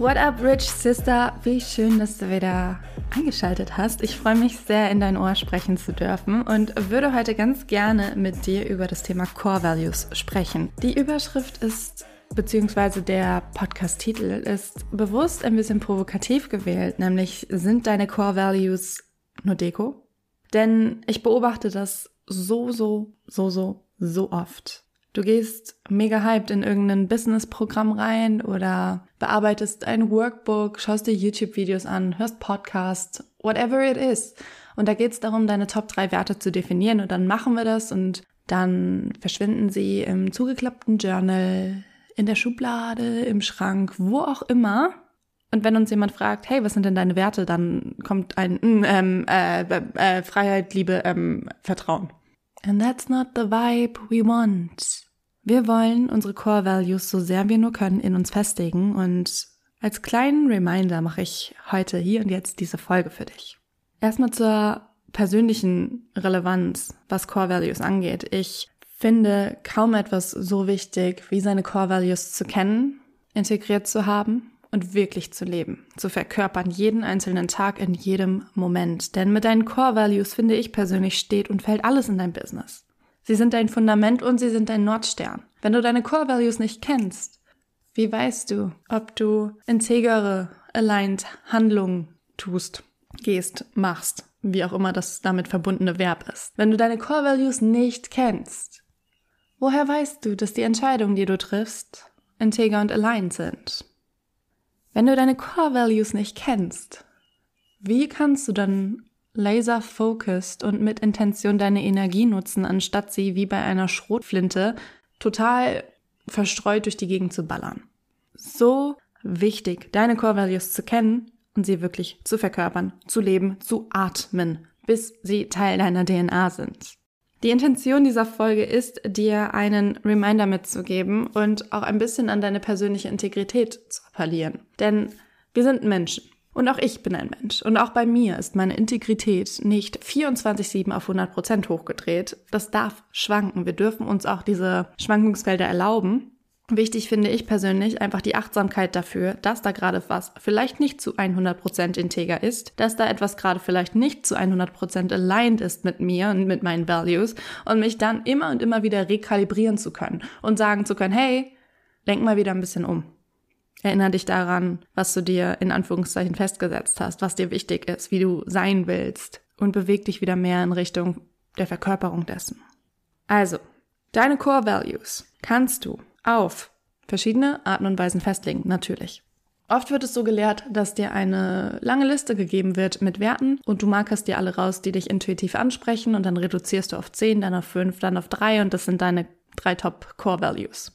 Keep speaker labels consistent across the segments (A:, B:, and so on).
A: What up, Rich Sister? Wie schön, dass du wieder eingeschaltet hast. Ich freue mich sehr, in dein Ohr sprechen zu dürfen und würde heute ganz gerne mit dir über das Thema Core Values sprechen. Die Überschrift ist beziehungsweise der Podcast-Titel ist bewusst ein bisschen provokativ gewählt, nämlich sind deine Core Values nur Deko? Denn ich beobachte das so, so, so, so, so oft. Du gehst mega hyped in irgendein Business-Programm rein oder bearbeitest ein Workbook, schaust dir YouTube-Videos an, hörst Podcasts, whatever it is. Und da geht es darum, deine Top 3 Werte zu definieren und dann machen wir das und dann verschwinden sie im zugeklappten Journal, in der Schublade, im Schrank, wo auch immer. Und wenn uns jemand fragt, hey, was sind denn deine Werte, dann kommt ein mm, ähm, äh, äh, Freiheit, Liebe, ähm, Vertrauen. And that's not the vibe we want. Wir wollen unsere Core Values so sehr wir nur können in uns festigen und als kleinen Reminder mache ich heute hier und jetzt diese Folge für dich. Erstmal zur persönlichen Relevanz, was Core Values angeht. Ich finde kaum etwas so wichtig, wie seine Core Values zu kennen, integriert zu haben und wirklich zu leben, zu verkörpern, jeden einzelnen Tag in jedem Moment. Denn mit deinen Core Values, finde ich persönlich, steht und fällt alles in dein Business. Sie sind dein Fundament und sie sind dein Nordstern. Wenn du deine Core Values nicht kennst, wie weißt du, ob du integere, aligned Handlungen tust, gehst, machst, wie auch immer das damit verbundene Verb ist? Wenn du deine Core Values nicht kennst, woher weißt du, dass die Entscheidungen, die du triffst, integer und aligned sind? Wenn du deine Core Values nicht kennst, wie kannst du dann laser focused und mit Intention deine Energie nutzen, anstatt sie wie bei einer Schrotflinte total verstreut durch die Gegend zu ballern. So wichtig, deine Core Values zu kennen und sie wirklich zu verkörpern, zu leben, zu atmen, bis sie Teil deiner DNA sind. Die Intention dieser Folge ist, dir einen Reminder mitzugeben und auch ein bisschen an deine persönliche Integrität zu appellieren. Denn wir sind Menschen. Und auch ich bin ein Mensch. Und auch bei mir ist meine Integrität nicht 24-7 auf 100 Prozent hochgedreht. Das darf schwanken. Wir dürfen uns auch diese Schwankungsfelder erlauben. Wichtig finde ich persönlich einfach die Achtsamkeit dafür, dass da gerade was vielleicht nicht zu 100 Prozent integer ist, dass da etwas gerade vielleicht nicht zu 100 Prozent aligned ist mit mir und mit meinen Values und mich dann immer und immer wieder rekalibrieren zu können und sagen zu können, hey, denk mal wieder ein bisschen um. Erinner dich daran, was du dir in Anführungszeichen festgesetzt hast, was dir wichtig ist, wie du sein willst und beweg dich wieder mehr in Richtung der Verkörperung dessen. Also, deine Core Values kannst du auf verschiedene Arten und Weisen festlegen, natürlich. Oft wird es so gelehrt, dass dir eine lange Liste gegeben wird mit Werten und du markerst dir alle raus, die dich intuitiv ansprechen und dann reduzierst du auf 10, dann auf 5, dann auf 3 und das sind deine drei Top Core Values.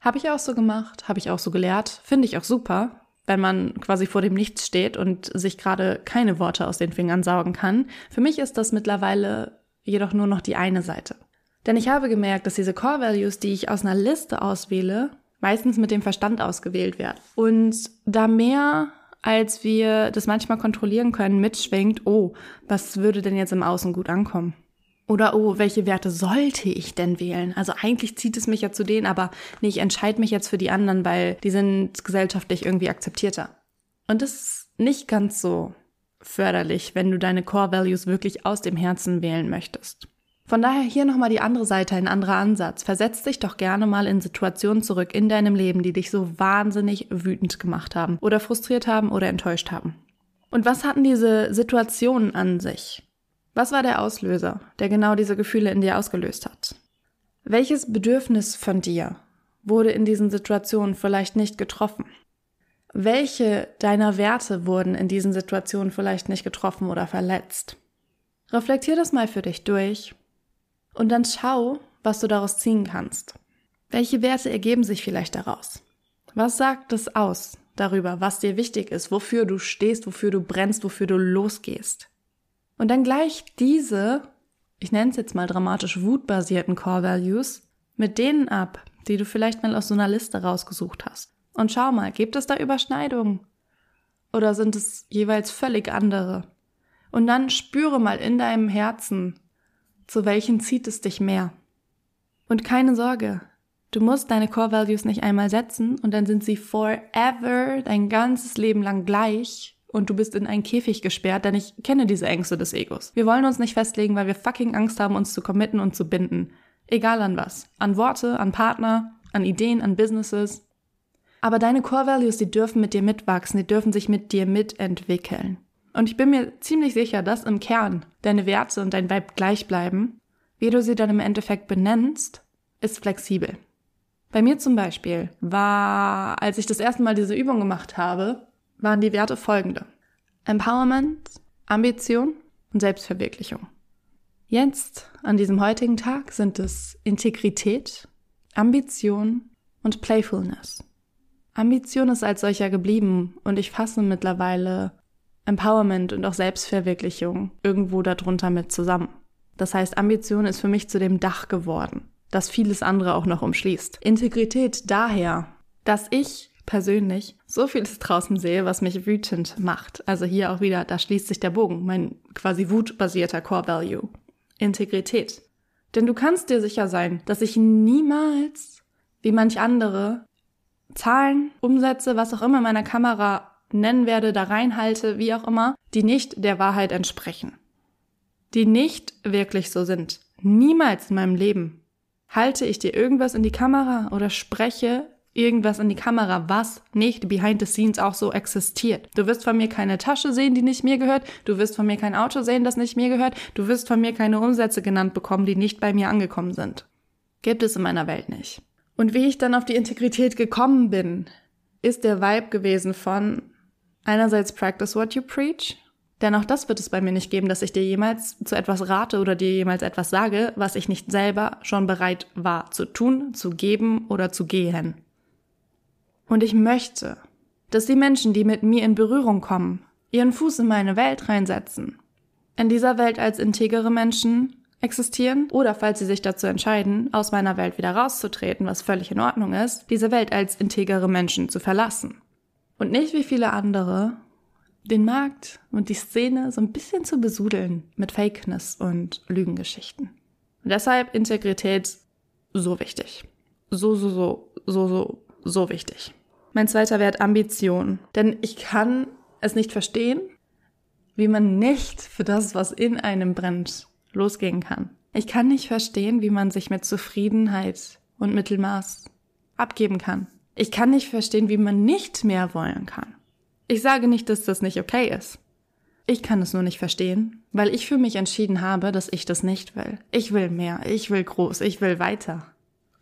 A: Habe ich auch so gemacht, habe ich auch so gelehrt, finde ich auch super, wenn man quasi vor dem Nichts steht und sich gerade keine Worte aus den Fingern saugen kann. Für mich ist das mittlerweile jedoch nur noch die eine Seite. Denn ich habe gemerkt, dass diese Core Values, die ich aus einer Liste auswähle, meistens mit dem Verstand ausgewählt werden. Und da mehr als wir das manchmal kontrollieren können, mitschwingt, oh, was würde denn jetzt im Außen gut ankommen? Oder, oh, welche Werte sollte ich denn wählen? Also eigentlich zieht es mich ja zu denen, aber nee, ich entscheide mich jetzt für die anderen, weil die sind gesellschaftlich irgendwie akzeptierter. Und das ist nicht ganz so förderlich, wenn du deine Core Values wirklich aus dem Herzen wählen möchtest. Von daher hier nochmal die andere Seite, ein anderer Ansatz. Versetz dich doch gerne mal in Situationen zurück in deinem Leben, die dich so wahnsinnig wütend gemacht haben oder frustriert haben oder enttäuscht haben. Und was hatten diese Situationen an sich? Was war der Auslöser, der genau diese Gefühle in dir ausgelöst hat? Welches Bedürfnis von dir wurde in diesen Situationen vielleicht nicht getroffen? Welche deiner Werte wurden in diesen Situationen vielleicht nicht getroffen oder verletzt? Reflektier das mal für dich durch und dann schau, was du daraus ziehen kannst. Welche Werte ergeben sich vielleicht daraus? Was sagt es aus? darüber, was dir wichtig ist, wofür du stehst, wofür du brennst, wofür du losgehst. Und dann gleich diese, ich nenne es jetzt mal dramatisch wutbasierten Core Values, mit denen ab, die du vielleicht mal aus so einer Liste rausgesucht hast. Und schau mal, gibt es da Überschneidungen? Oder sind es jeweils völlig andere? Und dann spüre mal in deinem Herzen, zu welchen zieht es dich mehr. Und keine Sorge, du musst deine Core Values nicht einmal setzen und dann sind sie forever dein ganzes Leben lang gleich und du bist in einen Käfig gesperrt, denn ich kenne diese Ängste des Egos. Wir wollen uns nicht festlegen, weil wir fucking Angst haben, uns zu committen und zu binden. Egal an was. An Worte, an Partner, an Ideen, an Businesses. Aber deine Core Values, die dürfen mit dir mitwachsen, die dürfen sich mit dir mitentwickeln. Und ich bin mir ziemlich sicher, dass im Kern deine Werte und dein Vibe gleich bleiben. Wie du sie dann im Endeffekt benennst, ist flexibel. Bei mir zum Beispiel war, als ich das erste Mal diese Übung gemacht habe, waren die Werte folgende. Empowerment, Ambition und Selbstverwirklichung. Jetzt, an diesem heutigen Tag, sind es Integrität, Ambition und Playfulness. Ambition ist als solcher geblieben und ich fasse mittlerweile Empowerment und auch Selbstverwirklichung irgendwo darunter mit zusammen. Das heißt, Ambition ist für mich zu dem Dach geworden, das vieles andere auch noch umschließt. Integrität daher, dass ich persönlich so vieles draußen sehe, was mich wütend macht. Also hier auch wieder, da schließt sich der Bogen, mein quasi wutbasierter Core Value. Integrität. Denn du kannst dir sicher sein, dass ich niemals, wie manch andere, Zahlen, Umsätze, was auch immer meiner Kamera nennen werde, da reinhalte, wie auch immer, die nicht der Wahrheit entsprechen. Die nicht wirklich so sind. Niemals in meinem Leben halte ich dir irgendwas in die Kamera oder spreche irgendwas in die Kamera, was nicht behind the scenes auch so existiert. Du wirst von mir keine Tasche sehen, die nicht mir gehört. Du wirst von mir kein Auto sehen, das nicht mir gehört. Du wirst von mir keine Umsätze genannt bekommen, die nicht bei mir angekommen sind. Gibt es in meiner Welt nicht. Und wie ich dann auf die Integrität gekommen bin, ist der Vibe gewesen von einerseits practice what you preach, denn auch das wird es bei mir nicht geben, dass ich dir jemals zu etwas rate oder dir jemals etwas sage, was ich nicht selber schon bereit war zu tun, zu geben oder zu gehen. Und ich möchte, dass die Menschen, die mit mir in Berührung kommen, ihren Fuß in meine Welt reinsetzen. In dieser Welt als integere Menschen existieren oder falls sie sich dazu entscheiden, aus meiner Welt wieder rauszutreten, was völlig in Ordnung ist, diese Welt als integere Menschen zu verlassen. Und nicht wie viele andere den Markt und die Szene so ein bisschen zu besudeln mit Fakeness und Lügengeschichten. Und deshalb Integrität so wichtig. So, so, so, so, so, so wichtig. Mein zweiter Wert Ambition. Denn ich kann es nicht verstehen, wie man nicht für das, was in einem brennt, losgehen kann. Ich kann nicht verstehen, wie man sich mit Zufriedenheit und Mittelmaß abgeben kann. Ich kann nicht verstehen, wie man nicht mehr wollen kann. Ich sage nicht, dass das nicht okay ist. Ich kann es nur nicht verstehen, weil ich für mich entschieden habe, dass ich das nicht will. Ich will mehr, ich will groß, ich will weiter.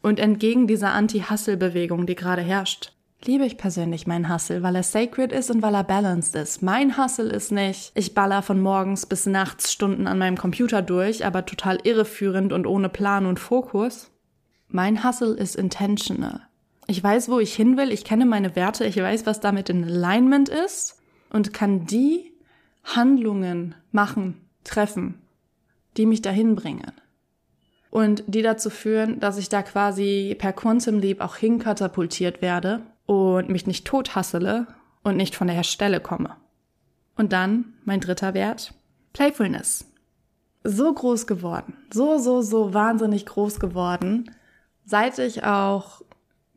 A: Und entgegen dieser Anti-Hustle-Bewegung, die gerade herrscht, liebe ich persönlich meinen Hustle, weil er sacred ist und weil er balanced ist. Mein Hustle ist nicht, ich baller von morgens bis nachts Stunden an meinem Computer durch, aber total irreführend und ohne Plan und Fokus. Mein Hustle ist intentional. Ich weiß, wo ich hin will, ich kenne meine Werte, ich weiß, was damit in Alignment ist und kann die Handlungen machen, treffen, die mich dahin bringen. Und die dazu führen, dass ich da quasi per Quantum Leap auch hinkatapultiert werde und mich nicht tot hassele und nicht von der Stelle komme. Und dann mein dritter Wert, Playfulness. So groß geworden, so, so, so wahnsinnig groß geworden, seit ich auch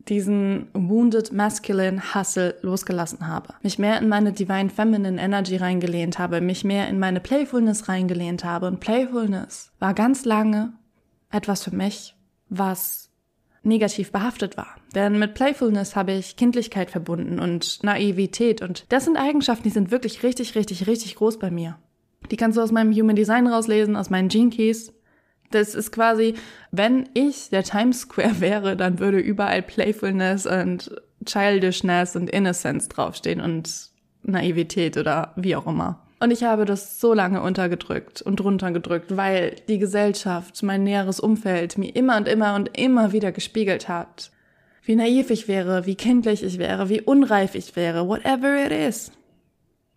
A: diesen wounded masculine Hustle losgelassen habe. Mich mehr in meine divine feminine Energy reingelehnt habe, mich mehr in meine Playfulness reingelehnt habe. Und Playfulness war ganz lange etwas für mich, was negativ behaftet war. Denn mit Playfulness habe ich Kindlichkeit verbunden und Naivität und das sind Eigenschaften, die sind wirklich richtig, richtig, richtig groß bei mir. Die kannst du aus meinem Human Design rauslesen, aus meinen Gene Keys. Das ist quasi, wenn ich der Times Square wäre, dann würde überall Playfulness und Childishness und Innocence draufstehen und Naivität oder wie auch immer. Und ich habe das so lange untergedrückt und runtergedrückt, weil die Gesellschaft, mein näheres Umfeld mir immer und immer und immer wieder gespiegelt hat, wie naiv ich wäre, wie kindlich ich wäre, wie unreif ich wäre, whatever it is.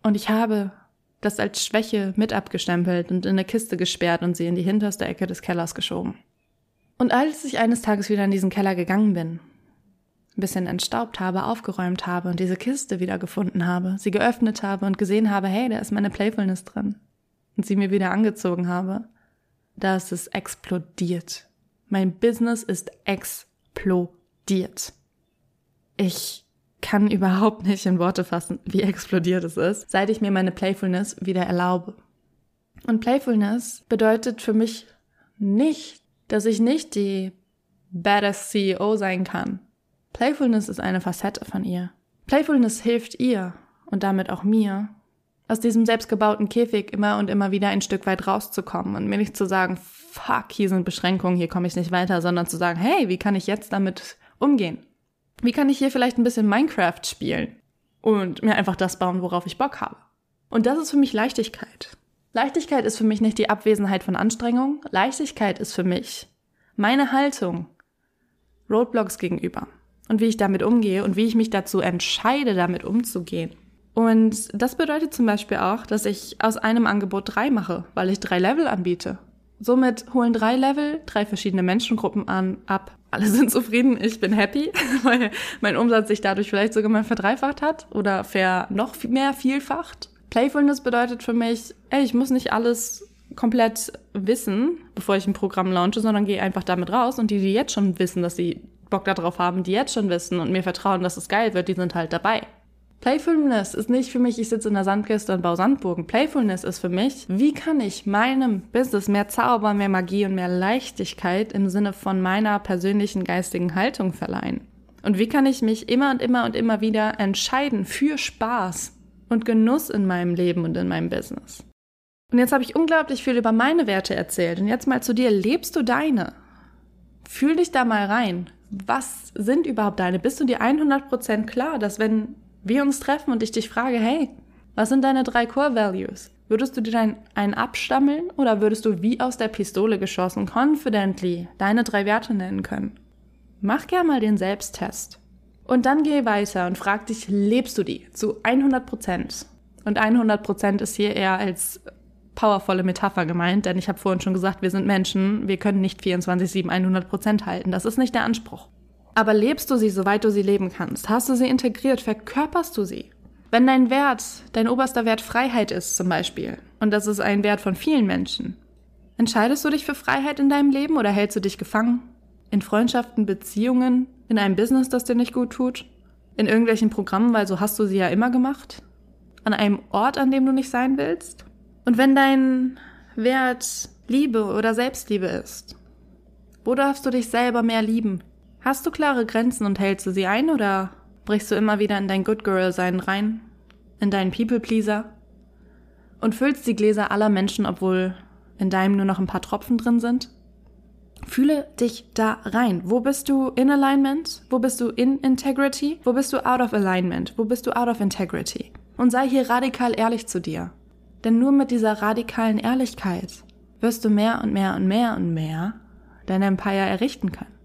A: Und ich habe das als Schwäche mit abgestempelt und in eine Kiste gesperrt und sie in die hinterste Ecke des Kellers geschoben. Und als ich eines Tages wieder in diesen Keller gegangen bin, ein bisschen entstaubt habe, aufgeräumt habe und diese Kiste wieder gefunden habe, sie geöffnet habe und gesehen habe, hey, da ist meine Playfulness drin, und sie mir wieder angezogen habe, da ist es explodiert. Mein Business ist explodiert. Ich kann überhaupt nicht in Worte fassen, wie explodiert es ist, seit ich mir meine Playfulness wieder erlaube. Und Playfulness bedeutet für mich nicht, dass ich nicht die badass CEO sein kann. Playfulness ist eine Facette von ihr. Playfulness hilft ihr und damit auch mir, aus diesem selbstgebauten Käfig immer und immer wieder ein Stück weit rauszukommen und mir nicht zu sagen, fuck, hier sind Beschränkungen, hier komme ich nicht weiter, sondern zu sagen, hey, wie kann ich jetzt damit umgehen? Wie kann ich hier vielleicht ein bisschen Minecraft spielen und mir einfach das bauen, worauf ich Bock habe? Und das ist für mich Leichtigkeit. Leichtigkeit ist für mich nicht die Abwesenheit von Anstrengung. Leichtigkeit ist für mich meine Haltung Roadblocks gegenüber und wie ich damit umgehe und wie ich mich dazu entscheide, damit umzugehen. Und das bedeutet zum Beispiel auch, dass ich aus einem Angebot drei mache, weil ich drei Level anbiete. Somit holen drei Level drei verschiedene Menschengruppen an, ab. Alle sind zufrieden, ich bin happy, weil mein Umsatz sich dadurch vielleicht sogar mal verdreifacht hat oder ver noch mehr vielfacht. Playfulness bedeutet für mich, ey, ich muss nicht alles komplett wissen, bevor ich ein Programm launche, sondern gehe einfach damit raus und die, die jetzt schon wissen, dass sie Bock darauf haben, die jetzt schon wissen und mir vertrauen, dass es geil wird, die sind halt dabei. Playfulness ist nicht für mich, ich sitze in der Sandkiste und baue Sandburgen. Playfulness ist für mich, wie kann ich meinem Business mehr Zauber, mehr Magie und mehr Leichtigkeit im Sinne von meiner persönlichen geistigen Haltung verleihen? Und wie kann ich mich immer und immer und immer wieder entscheiden für Spaß und Genuss in meinem Leben und in meinem Business? Und jetzt habe ich unglaublich viel über meine Werte erzählt. Und jetzt mal zu dir, lebst du deine? Fühl dich da mal rein. Was sind überhaupt deine? Bist du dir 100% klar, dass wenn wir uns treffen und ich dich frage, hey, was sind deine drei Core Values? Würdest du dir dein, einen abstammeln oder würdest du wie aus der Pistole geschossen confidently deine drei Werte nennen können? Mach gern mal den Selbsttest. Und dann geh weiter und frag dich, lebst du die zu 100 Prozent? Und 100 Prozent ist hier eher als powervolle Metapher gemeint, denn ich habe vorhin schon gesagt, wir sind Menschen, wir können nicht 24-7 100 Prozent halten. Das ist nicht der Anspruch. Aber lebst du sie, soweit du sie leben kannst? Hast du sie integriert? Verkörperst du sie? Wenn dein Wert, dein oberster Wert Freiheit ist zum Beispiel, und das ist ein Wert von vielen Menschen, entscheidest du dich für Freiheit in deinem Leben oder hältst du dich gefangen? In Freundschaften, Beziehungen, in einem Business, das dir nicht gut tut? In irgendwelchen Programmen, weil so hast du sie ja immer gemacht? An einem Ort, an dem du nicht sein willst? Und wenn dein Wert Liebe oder Selbstliebe ist, wo darfst du dich selber mehr lieben? Hast du klare Grenzen und hältst du sie ein oder brichst du immer wieder in dein Good Girl sein rein? In deinen People Pleaser? Und füllst die Gläser aller Menschen, obwohl in deinem nur noch ein paar Tropfen drin sind? Fühle dich da rein. Wo bist du in Alignment? Wo bist du in Integrity? Wo bist du out of Alignment? Wo bist du out of Integrity? Und sei hier radikal ehrlich zu dir. Denn nur mit dieser radikalen Ehrlichkeit wirst du mehr und mehr und mehr und mehr dein Empire errichten können.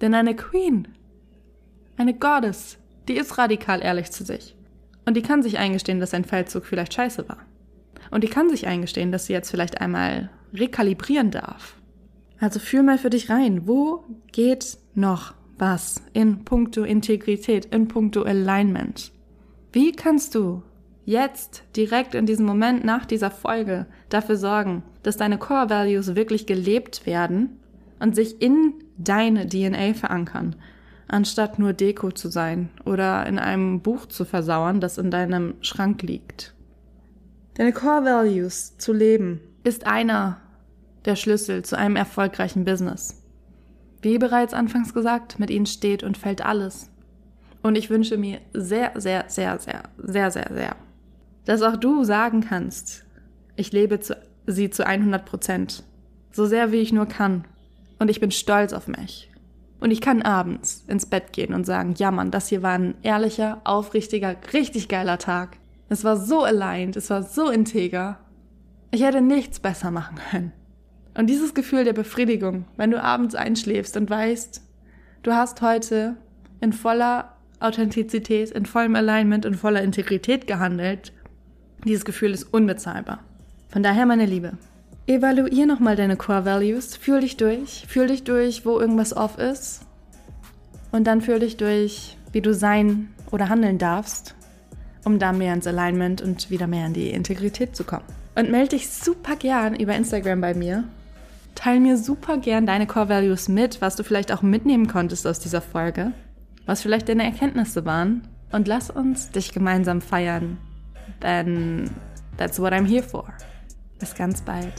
A: Denn eine Queen, eine Goddess, die ist radikal ehrlich zu sich. Und die kann sich eingestehen, dass ein Feldzug vielleicht scheiße war. Und die kann sich eingestehen, dass sie jetzt vielleicht einmal rekalibrieren darf. Also fühl mal für dich rein, wo geht noch was in puncto Integrität, in puncto Alignment? Wie kannst du jetzt direkt in diesem Moment nach dieser Folge dafür sorgen, dass deine Core Values wirklich gelebt werden und sich in deine DNA verankern, anstatt nur Deko zu sein oder in einem Buch zu versauern, das in deinem Schrank liegt. Deine Core Values zu leben ist einer der Schlüssel zu einem erfolgreichen Business. Wie bereits anfangs gesagt, mit ihnen steht und fällt alles. Und ich wünsche mir sehr, sehr, sehr, sehr, sehr, sehr, sehr, dass auch du sagen kannst, ich lebe zu, sie zu 100 Prozent, so sehr wie ich nur kann und ich bin stolz auf mich. Und ich kann abends ins Bett gehen und sagen, ja Mann, das hier war ein ehrlicher, aufrichtiger, richtig geiler Tag. Es war so aligned, es war so integer. Ich hätte nichts besser machen können. Und dieses Gefühl der Befriedigung, wenn du abends einschläfst und weißt, du hast heute in voller Authentizität, in vollem Alignment, in voller Integrität gehandelt. Dieses Gefühl ist unbezahlbar. Von daher, meine Liebe, evaluier nochmal deine Core Values, fühl dich durch, fühl dich durch, wo irgendwas off ist und dann fühl dich durch, wie du sein oder handeln darfst, um da mehr ins Alignment und wieder mehr in die Integrität zu kommen. Und melde dich super gern über Instagram bei mir. Teil mir super gern deine Core Values mit, was du vielleicht auch mitnehmen konntest aus dieser Folge, was vielleicht deine Erkenntnisse waren. Und lass uns dich gemeinsam feiern, denn that's what I'm here for. Bis ganz bald.